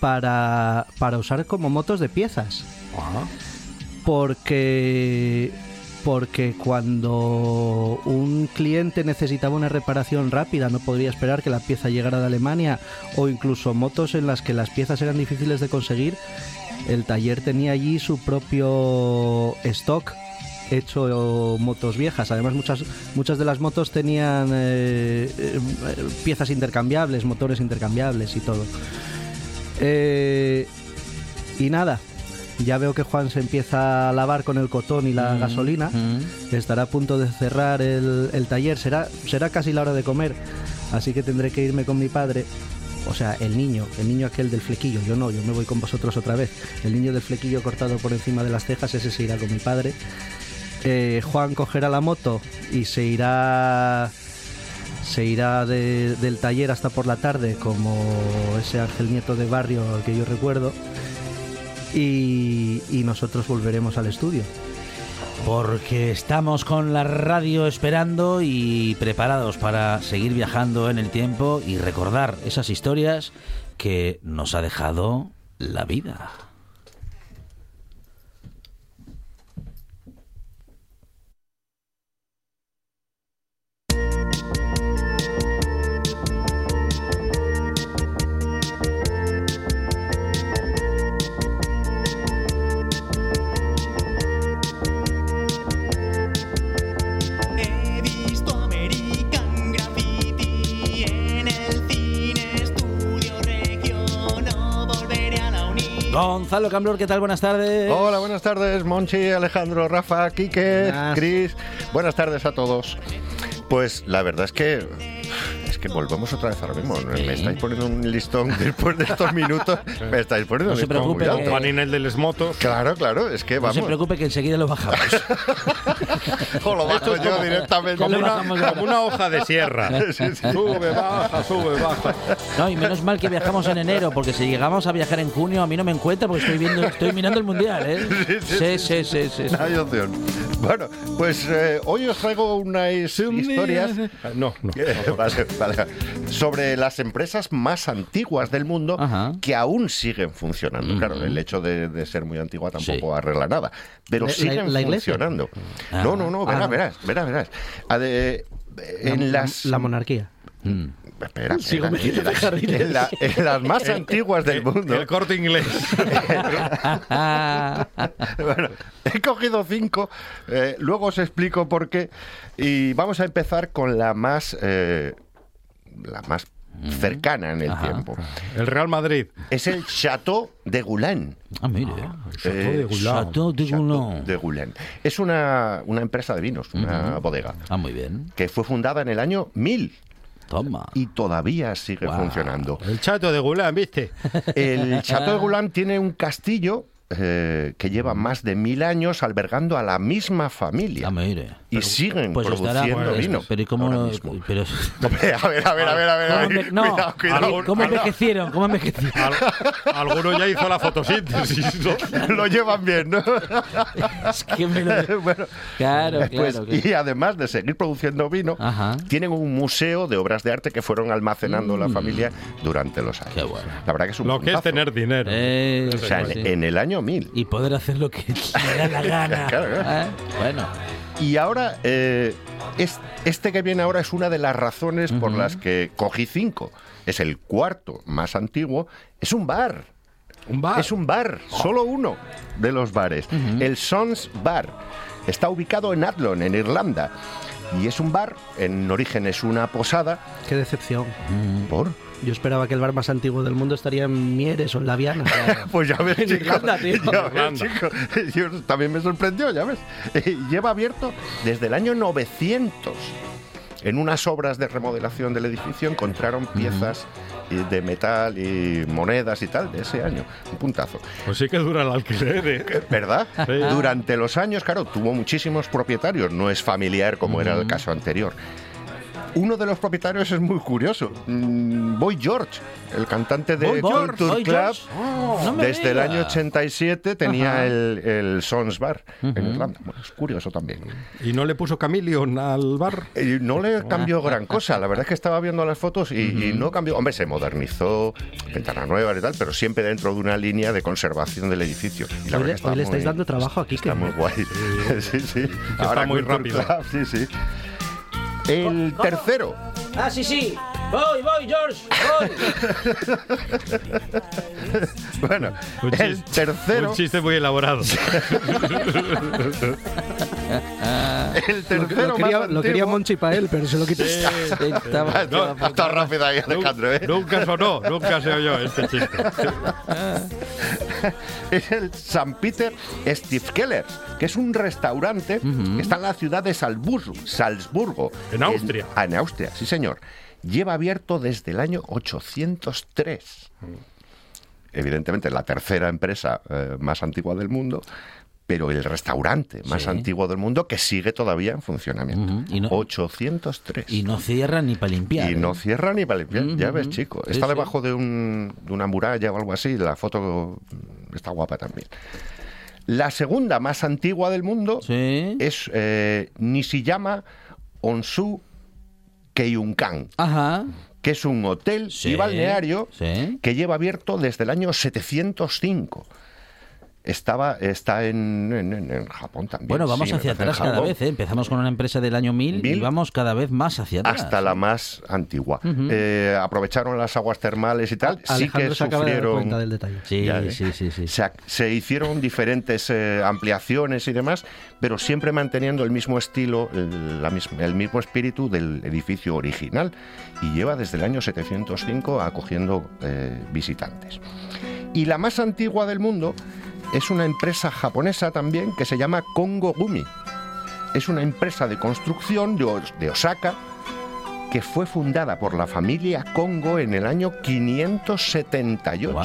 para, para usar como motos de piezas porque porque cuando un cliente necesitaba una reparación rápida no podría esperar que la pieza llegara de Alemania o incluso motos en las que las piezas eran difíciles de conseguir el taller tenía allí su propio stock hecho motos viejas. Además muchas muchas de las motos tenían eh, eh, piezas intercambiables motores intercambiables y todo. Eh, y nada ya veo que Juan se empieza a lavar con el cotón y la gasolina. mm. Estará a punto de cerrar el, el taller. Será, será casi la hora de comer. Así que tendré que irme con mi padre. O sea, el niño, el niño aquel del flequillo. Yo no, yo me voy con vosotros otra vez. El niño del flequillo cortado por encima de las cejas, ese se irá con mi padre. Eh, Juan cogerá la moto y se irá se irá de- del taller hasta por la tarde como ese ángel nieto de barrio que yo recuerdo y, y nosotros volveremos al estudio. porque estamos con la radio esperando y preparados para seguir viajando en el tiempo y recordar esas historias que nos ha dejado la vida. Gonzalo Camblor, ¿qué tal? Buenas tardes. Hola, buenas tardes, Monchi, Alejandro, Rafa, Quique. Cris. Buenas tardes a todos. Pues la verdad es que que volvemos otra vez a lo mismo. Me estáis poniendo un listón después de estos minutos. Me estáis poniendo No un se listón muy preocupe, alto. que- Juan Inés de les motos. Claro, claro, es que No vamos. se preocupe que enseguida lo bajamos. O lo bajo yo directamente. Ya lo Como una, como una hoja de sierra. Sube, baja, sube, baja. No, y menos mal que viajamos en enero, porque si llegamos a viajar en junio, a mí no me encuentra porque estoy viendo, estoy mirando el mundial, ¿eh? Sí, sí, sí, sí. sí. No hay opción. Bueno, pues eh, hoy os traigo unas historias No, no. Eh, vale, sobre las empresas más antiguas del mundo Ajá. que aún siguen funcionando. Claro, el hecho de, de ser muy antigua tampoco Sí. arregla nada, pero ¿La- siguen la funcionando. Ah. No, no, no, verás, Ah. verás, verás, verás. De- en las la monarquía. Mm. Espera, Sigo en, en la- jardines. en la- en las más antiguas del mundo. El corte inglés. Bueno, he cogido cinco, eh, luego os explico por qué. Y vamos a empezar con la más, eh, la más cercana en el Ajá. tiempo. El Real Madrid. Es el Chateau de Goulin. Ah, mire. Chateau de Eh, Goulin. Chateau de Chateau Goulin. de Goulin. Es una, una empresa de vinos, una bodega, Ah, muy bien. que fue fundada en el año 1000 Toma. y todavía sigue Wow. funcionando. El chato de Gulán, ¿viste? El Chateau de Goulin tiene un castillo eh, que lleva más de mil años albergando a la misma familia. Ah, mire. Y siguen Pues estará. produciendo pues, vino. Pero ¿y cómo ahora lo- mismo. Pero, a ver, a ver, a ver, a ver. ¿Cómo a ver. no, Cuidado, cuidado. ¿cómo envejecieron? ¿Cómo envejecieron? Al- alguno ya hizo la fotosíntesis. ¿no? Lo llevan bien, ¿no? Es que me lo- bueno, Claro, claro. pues, claro. y además de seguir produciendo vino, Ajá. tienen un museo de obras de arte que fueron almacenando la familia durante los años. Mm. Qué bueno. La verdad que es un Lo que es puntazo. tener dinero. Eh, O sea, sí. en, en el año 1000. Y poder hacer lo que le da la gana. Claro, claro. ¿Eh? Bueno. Y ahora, eh, es- este que viene ahora es una de las razones por las que cogí cinco. Es el cuarto más antiguo. Es un bar. Un bar. Es un bar, solo uno de los bares. El Sons Bar. Está ubicado en Athlone, en Irlanda. Y es un bar, en origen es una posada. Qué decepción. ¿Por? Yo esperaba que el bar más antiguo del mundo estaría en Mieres o en La Viana. Pues ya ves, En chico. Irlanda, tío. Ya ves, chico. Yo- también me sorprendió, ya ves. Eh, Lleva abierto desde el año 900. En unas obras de remodelación del edificio encontraron piezas eh, de metal y monedas y tal de ese año. Un puntazo. Pues sí que dura el alquiler, ¿eh? ¿Verdad? Sí. Durante los años, claro, tuvo muchísimos propietarios, no es familiar como era el caso anterior. Uno de los propietarios es muy curioso, mm, Boy George, el cantante de Boy George, Culture Boy Club. Oh, no Desde el año 87 tenía el, el Sons Bar en Ujú. Irlanda. Bueno, es curioso también. Y no le puso Chameleon al bar. Y no le cambió gran cosa. La verdad es que estaba viendo las fotos y, y no cambió. Hombre, se modernizó, ventanas nuevas y tal, pero siempre dentro de una línea de conservación del edificio. Y la Hoy verdad que hoy le estáis muy- dando trabajo aquí. Está muy guay. Sí, sí. Está muy rápido. Club, Sí, sí. El tercero. Ah, sí, sí. Voy, voy, George. Voy. Bueno, Un el chiste- tercero. Un chiste muy elaborado. El tercero lo quería, más lo quería antiguo. Monchi para él, pero se lo quitó. Estaba- No, está rápido ahí, Alejandro. ¿eh? Nunca sonó, nunca se oyó este chiste. es el San Peter Stiefkellers, que es un restaurante que está en la ciudad de Salzburgo. Salzburgo En Austria. En, en Austria, sí, señor. Lleva abierto desde el año 803. Evidentemente, la tercera empresa eh, más antigua del mundo, pero el restaurante más Sí. antiguo del mundo que sigue todavía en funcionamiento. Ujú, y no- 803. Y no cierra ni para limpiar. Y ¿eh? no cierra ni para limpiar. Ya ves, chico. Está sí. debajo de, un- de una muralla o algo así. La foto está guapa también. La segunda más antigua del mundo es eh, Nishiyama Onsu Keiyunkan, Ajá. que es un hotel Sí, y balneario sí. que lleva abierto desde el año 705. Estaba, está en, en- en- Japón también. Bueno, vamos sí, hacia atrás cada vez, ¿eh? Empezamos con una empresa del año 1000 y vamos cada vez más hacia atrás. Hasta la más antigua. Eh, aprovecharon las aguas termales y tal. sí Alejandro que se acaba de dar sufrieron. cuenta del detalle. Sí, Ya, ¿eh? sí, sí, sí. Se, hicieron diferentes eh, ampliaciones y demás, pero siempre manteniendo el mismo estilo, el, la misma- el mismo espíritu del edificio original. Y lleva desde el año 705 acogiendo eh, visitantes. Y la más antigua del mundo es una empresa japonesa también que se llama Kongo Gumi. Es una empresa de construcción de, Os- de Osaka que fue fundada por la familia Kongo en el año 578. Wow.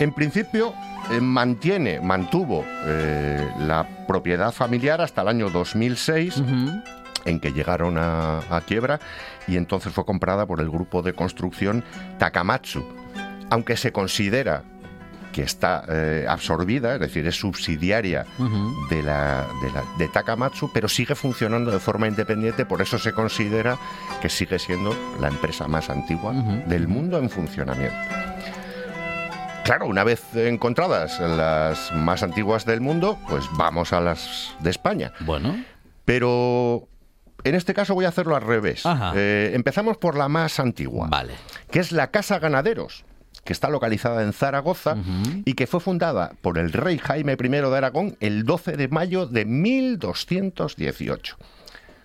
En principio eh, mantiene, mantuvo eh, la propiedad familiar hasta el año 2006, Ujú. en que llegaron a, a quiebra y entonces fue comprada por el grupo de construcción Takamatsu. Aunque se considera que está eh, absorbida, es decir, es subsidiaria de, la, de, la- de Takamatsu, pero sigue funcionando de forma independiente, por eso se considera que sigue siendo la empresa más antigua del mundo en funcionamiento. Claro, una vez encontradas las más antiguas del mundo, pues vamos a las de España. Bueno, Pero en este caso voy a hacerlo al revés. Eh, empezamos por la más antigua, vale. que es la Casa Ganaderos, que está localizada en Zaragoza y que fue fundada por el rey Jaime I de Aragón el 12 de mayo de 1218.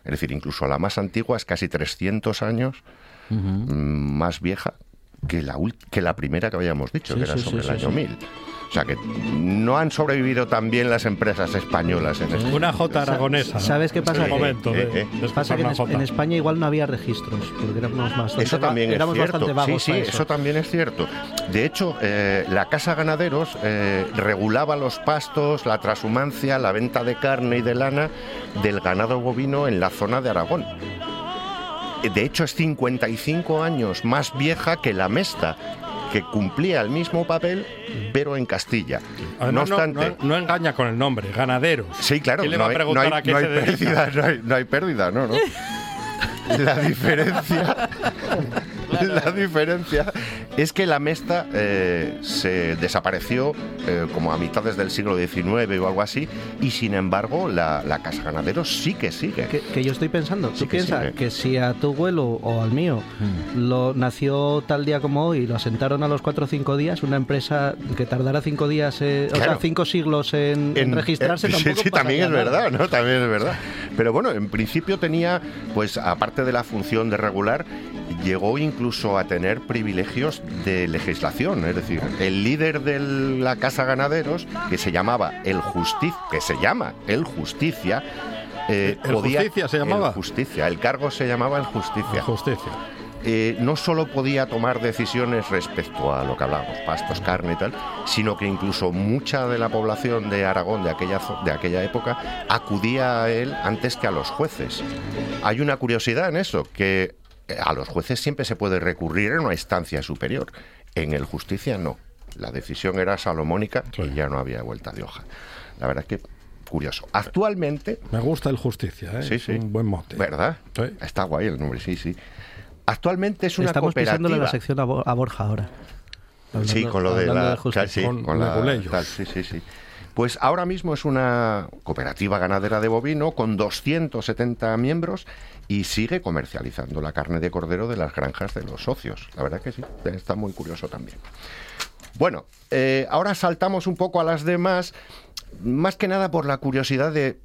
Es decir, incluso la más antigua es casi 300 años mm, más vieja que la, que la primera que habíamos dicho, Sí, que era sí, sobre sí, el año sí. 1000. O sea que no han sobrevivido tan bien las empresas españolas en este Una J aragonesa. ¿Sabes qué pasa? Es el momento de, Eh, eh, de Pasa que en, España igual no había registros, porque éramos bastante, Eso también es éramos cierto. bastante vagos sí, sí, eso. también es cierto. De hecho, eh, la Casa Ganaderos eh, regulaba los pastos, la transhumancia, la venta de carne y de lana del ganado bovino en la zona de Aragón. De hecho, es 55 años más vieja que la Mesta, que cumplía el mismo papel, pero en Castilla. Además, no no, obstante, no- no engaña con el nombre, ganaderos. Sí, claro. ¿Quién le no va a hay- preguntar no hay, a qué no se hay dedica? pérdida, no hay, no hay pérdida, no, no. La diferencia, la diferencia es que la Mesta eh, se desapareció eh, como a mitades del siglo XIX o algo así, y sin embargo la, la Casa Ganaderos sí que sigue. Que, que yo estoy pensando, tú Sí piensas que si a tu abuelo o al mío lo nació tal día como hoy y lo asentaron a los cuatro o cinco días, una empresa que tardara cinco días, eh, o sea, siglos en, en registrarse, eh, sí, tampoco sí, también es nada. verdad, ¿no? También es verdad. Pero bueno, en principio tenía, pues aparte de la función de regular, llegó incluso a tener privilegios de legislación. Es decir, el líder de la Casa Ganaderos, que se llamaba el Justicia, que se llama el Justicia, eh, ¿El podía- Justicia se llamaba? El Justicia, el cargo se llamaba el Justicia. Justicia. Eh, no solo podía tomar decisiones respecto a lo que hablábamos, pastos, carne y tal, sino que incluso mucha de la población de Aragón de aquella, de aquella época acudía a él antes que a los jueces. Hay una curiosidad en eso, que a los jueces siempre se puede recurrir en una instancia superior. En el justicia no. La decisión era salomónica y ya no había vuelta de hoja. La verdad es que curioso. Actualmente Me gusta el Justicia, ¿eh? Sí, Es sí. un buen mote. ¿Verdad? Sí. Está guay el nombre, sí, sí. Actualmente es una Estamos cooperativa. pisándole la sección a, Bo- a Borja ahora. sí, con lo de la justicia. claro, sí, Con con la- tal, sí, sí, sí. Pues ahora mismo es una cooperativa ganadera de bovino con 270 miembros y sigue comercializando la carne de cordero de las granjas de los socios. La verdad que sí, está muy curioso también. Bueno, eh, ahora saltamos un poco a las demás, más que nada por la curiosidad de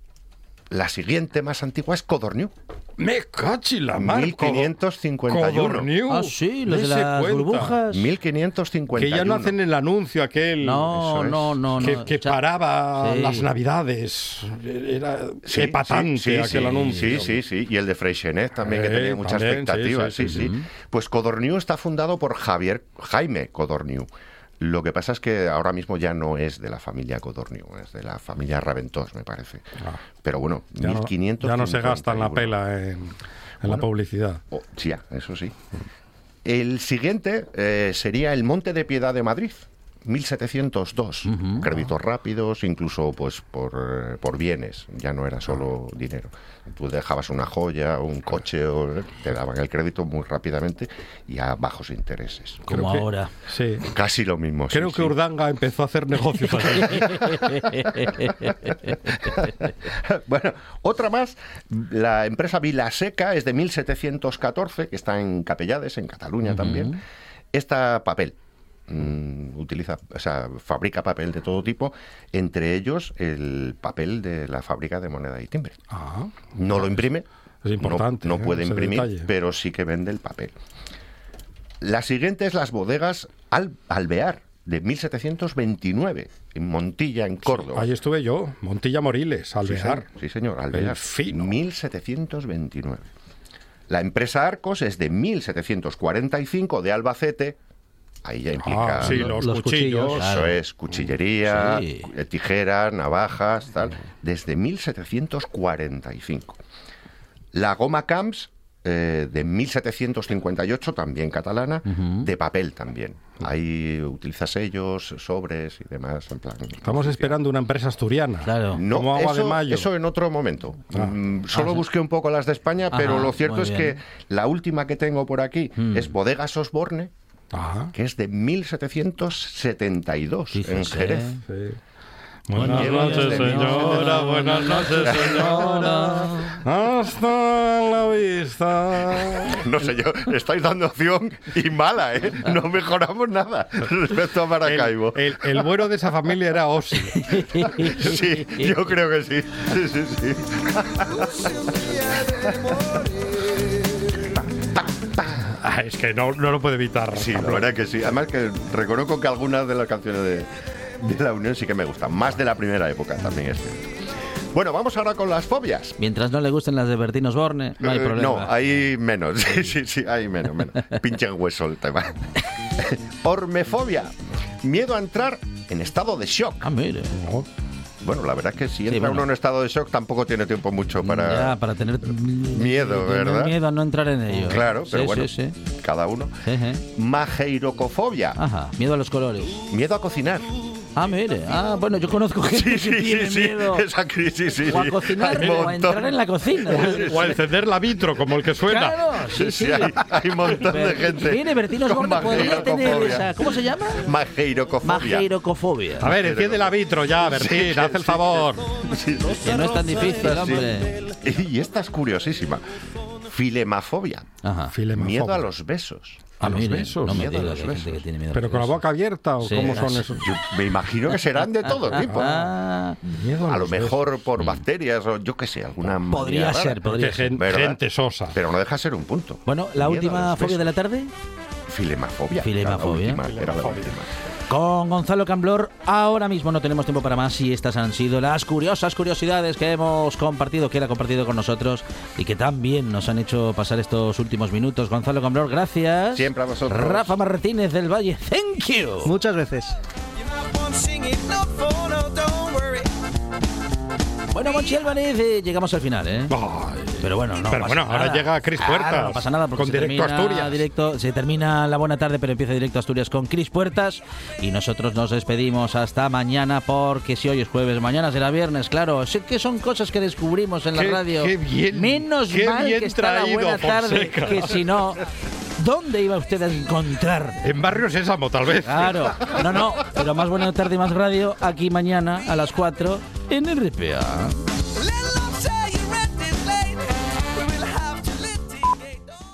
la siguiente más antigua es Codorniu, Me cachi la mar. 1551. Codorniu. Ah, sí, los de las cuenta. burbujas. 1551. Que ya no hacen el anuncio aquel. No, es. no, no, no. que, que paraba sí. las navidades. Era Sí, epatante sí, sí, aquel sí, anuncio. Sí, sí, sí. Y el de Freixenet también, que Eh, tenía muchas también, expectativas. sí, Sí, sí, sí, sí. Pues Codorniu está fundado por Javier Jaime Codorniu. Lo que pasa es que ahora mismo ya no es de la familia Codorniu, es de la familia Raventós, me parece. Ah. Pero bueno, Ya no, 1551. ya no se gastan la pela en, en la publicidad. Oh, sí, eso sí. El siguiente eh, sería el Monte de Piedad de Madrid, 1702. Créditos rápidos, incluso pues por, eh, por bienes, ya no era solo dinero. Tú dejabas una joya, un coche, o, te daban el crédito muy rápidamente y a bajos intereses. Como Creo que- ahora. Sí. Casi lo mismo. sí, Creo que sí. Urdanga empezó a hacer negocios bueno, otra más, la empresa Vilaseca es de 1714, que está en Capellades, en Cataluña también. Esta papel. Mm, utiliza, o sea, fabrica papel de todo tipo, entre ellos el papel de la fábrica de moneda y timbre. Ah, No lo imprime, Es importante, no, no ¿eh? puede imprimir, detalle. pero sí que vende el papel. La siguiente es las bodegas Al- Alvear, de 1729, en Montilla, en Córdoba. ahí estuve yo, Montilla Moriles, Sí, Alvear. señor, Sí, señor, Alvear. Fino. 1729. La empresa Arcos es de 1745 de Albacete. Ahí ya implica. Ah, sí, los, Los cuchillos. cuchillos. Eso es, cuchillería, Sí. eh, tijeras, navajas, tal. Desde 1745. La Goma Camps, eh, de 1758, también catalana, de papel también. Ahí utiliza sellos, sobres y demás. En plan, Estamos esperando una empresa asturiana. Claro. no, Como agua eso, de mayo. eso en otro momento. Ah. Mm, solo Ah, busqué un poco las de España, pero lo cierto es bien. que la última que tengo por aquí Mm. es Bodegas Osborne, Que es de 1772 en Fíjese. Jerez. sí. Buenas noches, señora. Buenas noches, señora. Hasta la vista. No sé yo, estáis dando opción y mala, ¿eh? No mejoramos nada respecto a Maracaibo. El, el- el bueno de esa familia era Ossi. Sí, yo creo que sí. Sí, sí, sí. Ah, es que no, no lo puede evitar. Sí, la verdad que sí. Además que reconozco que algunas de las canciones de, de la Unión sí que me gustan. Más de la primera época también es cierto. Bueno, vamos ahora con las fobias. Mientras no le gusten las de Bertín Osborne, no hay Eh, problema. No, hay menos. Sí, sí, sí, hay menos, menos. Pinche en hueso el tema. Ormefobia. Miedo a entrar en estado de shock. Ah, mire. Bueno, la verdad es que si entra bueno. uno en estado de shock tampoco tiene tiempo mucho para... Ya, para tener Miedo, tener ¿verdad? Miedo a no entrar en ello. Claro, pero Sí, bueno, Sí, sí. cada uno. Sí, sí. Mageirocofobia. Ajá, miedo a los colores. Miedo a cocinar. Ah, mire. Ah, bueno, yo conozco gente Sí, que sí, tiene sí, miedo Esa crisis, sí. o a cocinar o a entrar en la cocina. O a encender la vitro, como el que suena. Claro, sí, Sí, hay, hay un montón de gente. Mire, Bertín con Osborne podría tener esa... ¿Cómo se llama? Mageirocofobia. Mageirocofobia. A ver, enciende la vitro ya, Bertín, haz el favor. Sí, sí. Que no es tan difícil, hombre. Y esta es curiosísima. Filemafobia. Ajá. Filemafobia. Miedo a los besos. Ah, los besos. No me Miedo a los gente besos. que tiene miedo a Pero los con la boca abierta o Sí, cómo son así. esos. Yo me imagino que serán de todo tipo. Ah, Miedo A lo besos. mejor por bacterias o yo qué sé, alguna podría rara. ser, podría ser. gente sosa. Pero no deja ser un punto. Bueno, la Miedo a última fobia de la tarde. Filemafobia. Filemafobia. Era la última, era la última. Con Gonzalo Camblor, ahora mismo no tenemos tiempo para más y estas han sido las curiosas curiosidades que hemos compartido, que él ha compartido con nosotros y que también nos han hecho pasar estos últimos minutos. Gonzalo Camblor, gracias. Siempre a vosotros. Rafa Martínez del Valle, thank you. Muchas veces. Bueno, Monchi Álvarez, eh, llegamos al final, ¿eh? Ay, Pero bueno, no Pero pasa bueno, ahora llega Cris Claro, Puertas, no pasa nada porque con se Directo termina Asturias. directo- se termina la buena tarde, pero empieza Directo Asturias con Cris Puertas y nosotros nos despedimos hasta mañana porque si hoy es jueves, mañana será viernes, claro. Sé que son cosas que descubrimos en la Qué- radio. qué bien, Menos qué mal bien que está la buena tarde, Fonseca. que si no, ¿dónde iba usted a encontrar? En Barrio Sésamo, tal vez. Claro, no, no, pero más buena tarde y más radio aquí mañana a las 4 en RPA. Let